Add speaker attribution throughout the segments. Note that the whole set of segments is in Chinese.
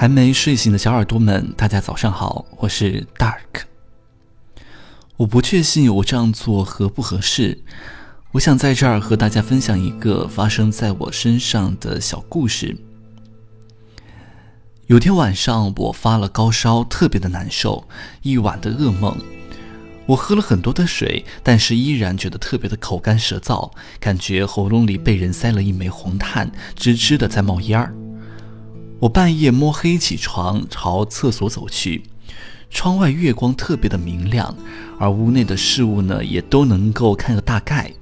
Speaker 1: 还没睡醒的小耳朵们，大家早上好，我是 Dark。我不确信我这样做合不合适，我想在这儿和大家分享一个发生在我身上的小故事。有天晚上，我发了高烧，特别的难受，一晚的噩梦。我喝了很多的水，但是依然觉得特别的口干舌燥，感觉喉咙里被人塞了一枚红炭，吱吱的在冒烟儿。我半夜摸黑起床，朝厕所走去。窗外月光特别的明亮，而屋内的事物呢，也都能够看个大概。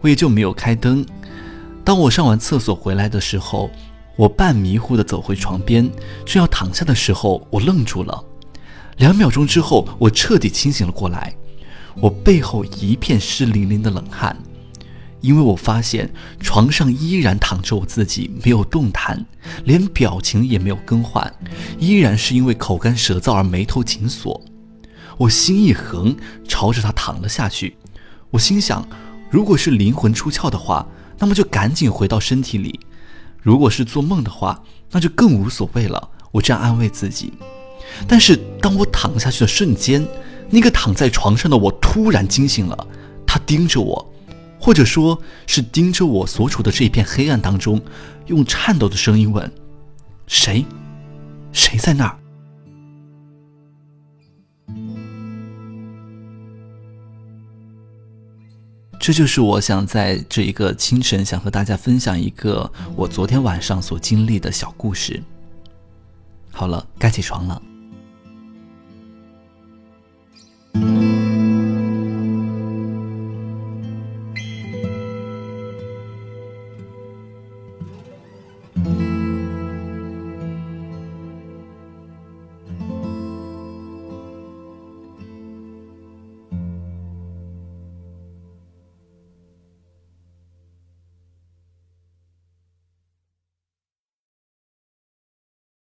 Speaker 1: 我也就没有开灯。当我上完厕所回来的时候，我半迷糊的走回床边，正要躺下的时候，我愣住了。两秒钟之后，我彻底清醒了过来。我背后一片湿淋淋的冷汗。因为我发现床上依然躺着我自己，没有动弹，连表情也没有更换，依然是因为口干舌燥而眉头紧锁。我心一横，朝着他躺了下去。我心想，如果是灵魂出窍的话，那么就赶紧回到身体里；如果是做梦的话，那就更无所谓了。我这样安慰自己。但是当我躺下去的瞬间，那个躺在床上的我突然惊醒了，他盯着我。或者说是盯着我所处的这一片黑暗当中，用颤抖的声音问：“谁？谁在那儿？”这就是我想在这一个清晨，想和大家分享一个我昨天晚上所经历的小故事。好了，该起床了。